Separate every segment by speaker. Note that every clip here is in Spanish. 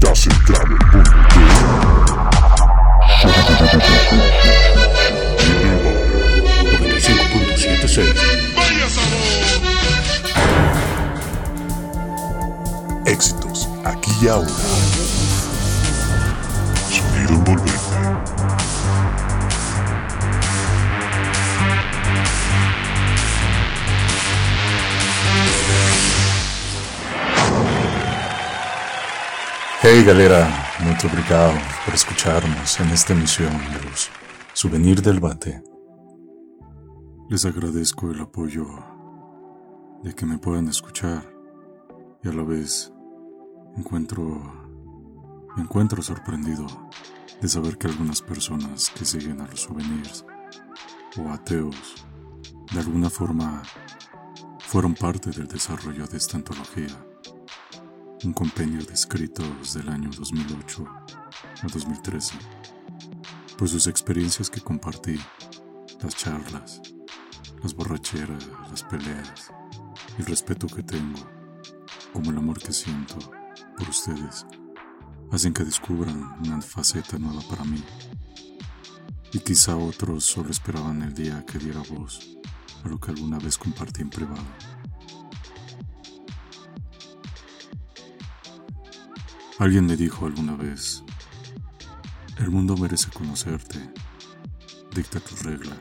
Speaker 1: Das
Speaker 2: Hey galera, muito obrigado por escucharnos en esta emisión de los Souvenir del Bate. Les agradezco el apoyo de que me puedan escuchar y a la vez encuentro me encuentro sorprendido de saber que algunas personas que siguen a los souvenirs o ateos de alguna forma fueron parte del desarrollo de esta antología un compendio de escritos del año 2008 a 2013, pues sus experiencias que compartí, las charlas, las borracheras, las peleas, el respeto que tengo, como el amor que siento por ustedes, hacen que descubran una faceta nueva para mí. Y quizá otros solo esperaban el día que diera voz a lo que alguna vez compartí en privado. Alguien me dijo alguna vez, el mundo merece conocerte, dicta tus reglas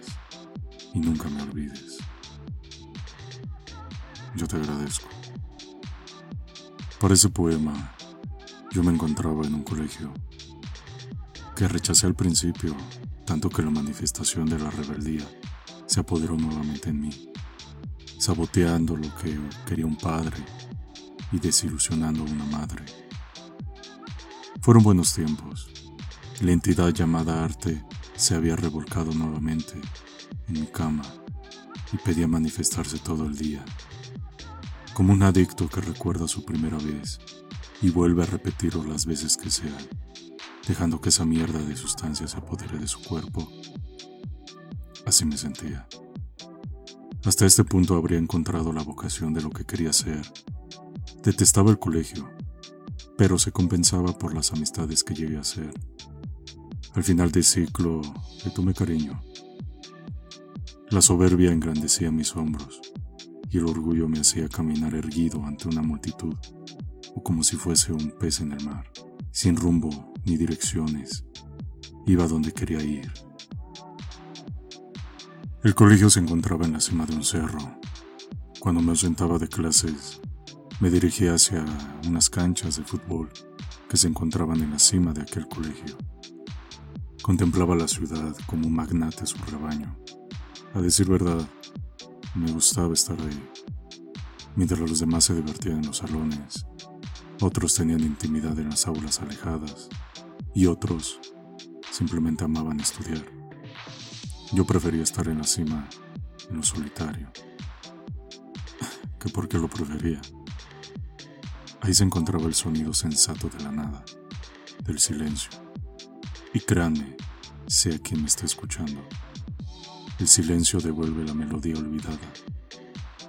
Speaker 2: y nunca me olvides. Yo te agradezco. Para ese poema, yo me encontraba en un colegio que rechacé al principio, tanto que la manifestación de la rebeldía se apoderó nuevamente en mí, saboteando lo que quería un padre y desilusionando a una madre. Fueron buenos tiempos. La entidad llamada arte se había revolcado nuevamente en mi cama y pedía manifestarse todo el día, como un adicto que recuerda su primera vez y vuelve a repetirlo las veces que sean, dejando que esa mierda de sustancia se apodere de su cuerpo. Así me sentía. Hasta este punto habría encontrado la vocación de lo que quería ser. Detestaba el colegio, pero se compensaba por las amistades que llegué a hacer. Al final del ciclo le tomé cariño. La soberbia engrandecía mis hombros y el orgullo me hacía caminar erguido ante una multitud, o como si fuese un pez en el mar, sin rumbo ni direcciones. Iba donde quería ir. El colegio se encontraba en la cima de un cerro. Cuando me ausentaba de clases, me dirigí hacia unas canchas de fútbol que se encontraban en la cima de aquel colegio. Contemplaba la ciudad como un magnate su rebaño. A decir verdad, me gustaba estar ahí. Mientras los demás se divertían en los salones, otros tenían intimidad en las aulas alejadas y otros simplemente amaban estudiar. Yo prefería estar en la cima, en lo solitario. ¿Qué por qué lo prefería? Ahí se encontraba el sonido sensato de la nada, del silencio. Y créanme, sea quien me esté escuchando. El silencio devuelve la melodía olvidada,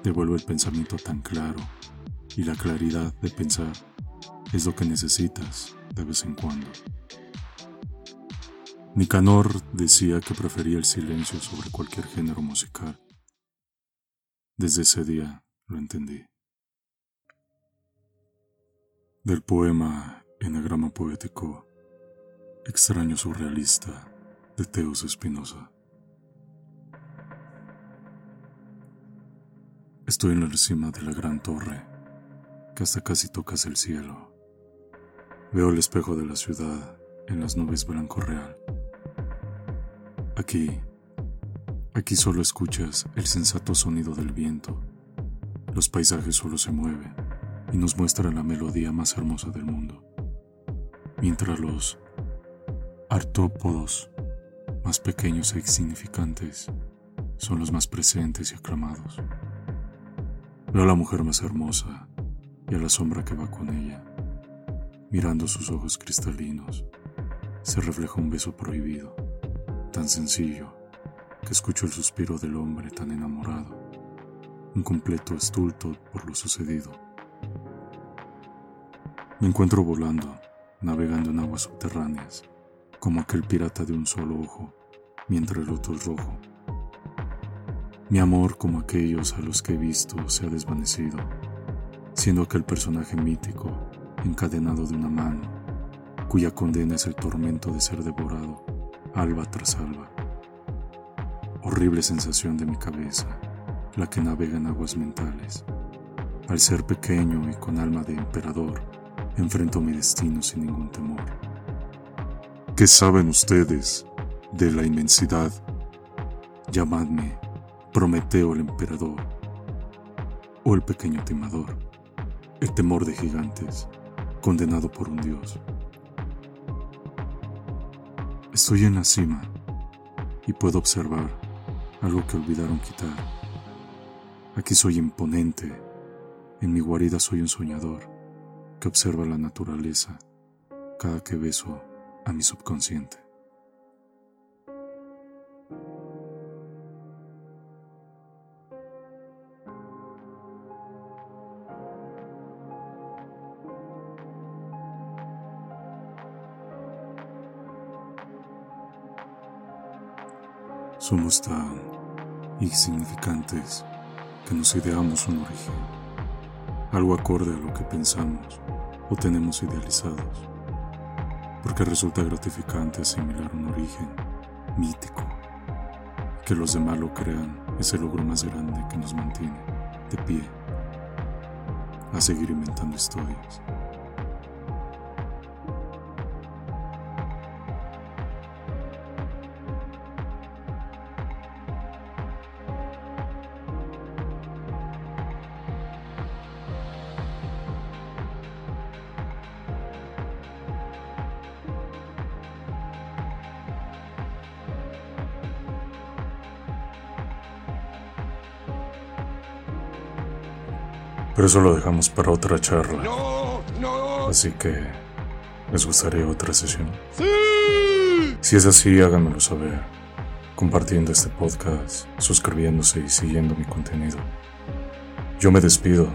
Speaker 2: devuelve el pensamiento tan claro y la claridad de pensar es lo que necesitas de vez en cuando. Nicanor decía que prefería el silencio sobre cualquier género musical. Desde ese día lo entendí del poema Enagrama Poético Extraño Surrealista de Teos Espinosa. Estoy en la cima de la gran torre, que hasta casi tocas el cielo. Veo el espejo de la ciudad en las nubes blanco real. Aquí, aquí solo escuchas el sensato sonido del viento. Los paisajes solo se mueven y nos muestra la melodía más hermosa del mundo, mientras los artópodos más pequeños e insignificantes son los más presentes y aclamados. Veo a la mujer más hermosa y a la sombra que va con ella. Mirando sus ojos cristalinos, se refleja un beso prohibido, tan sencillo que escucho el suspiro del hombre tan enamorado, un completo estulto por lo sucedido. Me encuentro volando navegando en aguas subterráneas, como aquel pirata de un solo ojo, mientras el otro es rojo. Mi amor, como aquellos a los que he visto, se ha desvanecido, siendo aquel personaje mítico, encadenado de una mano, cuya condena es el tormento de ser devorado, alba tras alba. Horrible sensación de mi cabeza, la que navega en aguas mentales. Al ser pequeño y con alma de emperador, enfrento mi destino sin ningún temor.
Speaker 1: ¿Qué saben ustedes de la inmensidad?
Speaker 2: Llamadme Prometeo el emperador o el pequeño timador, el temor de gigantes, condenado por un dios. Estoy en la cima y puedo observar algo que olvidaron quitar. Aquí soy imponente, en mi guarida soy un soñador que observa la naturaleza cada que beso a mi subconsciente. Somos tan insignificantes que nos ideamos un origen, algo acorde a lo que pensamos o tenemos idealizados, porque resulta gratificante asimilar un origen mítico. Que los demás lo crean es el logro más grande que nos mantiene de pie a seguir inventando historias. Pero eso lo dejamos para otra charla. Así que, ¿les gustaría otra sesión? Si es así, háganmelo saber. Compartiendo este podcast, suscribiéndose y siguiendo mi contenido. Yo me despido.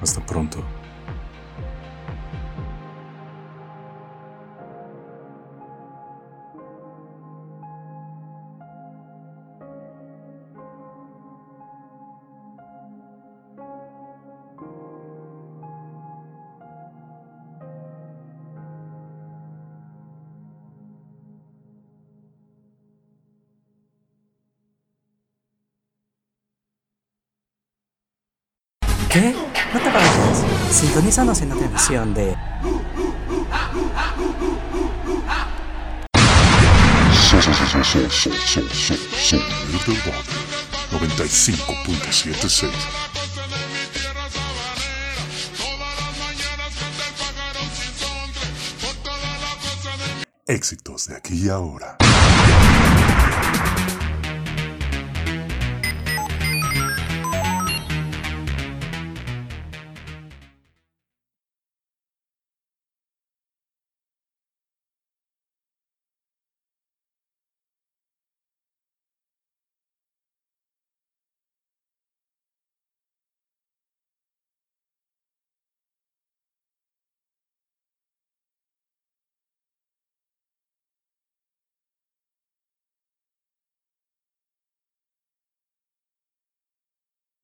Speaker 2: Hasta pronto.
Speaker 3: ¿Qué? No te vayas. Sintonízanos en la televisión de
Speaker 1: Sonido del Barrio 95.76 Éxitos de aquí y ahora.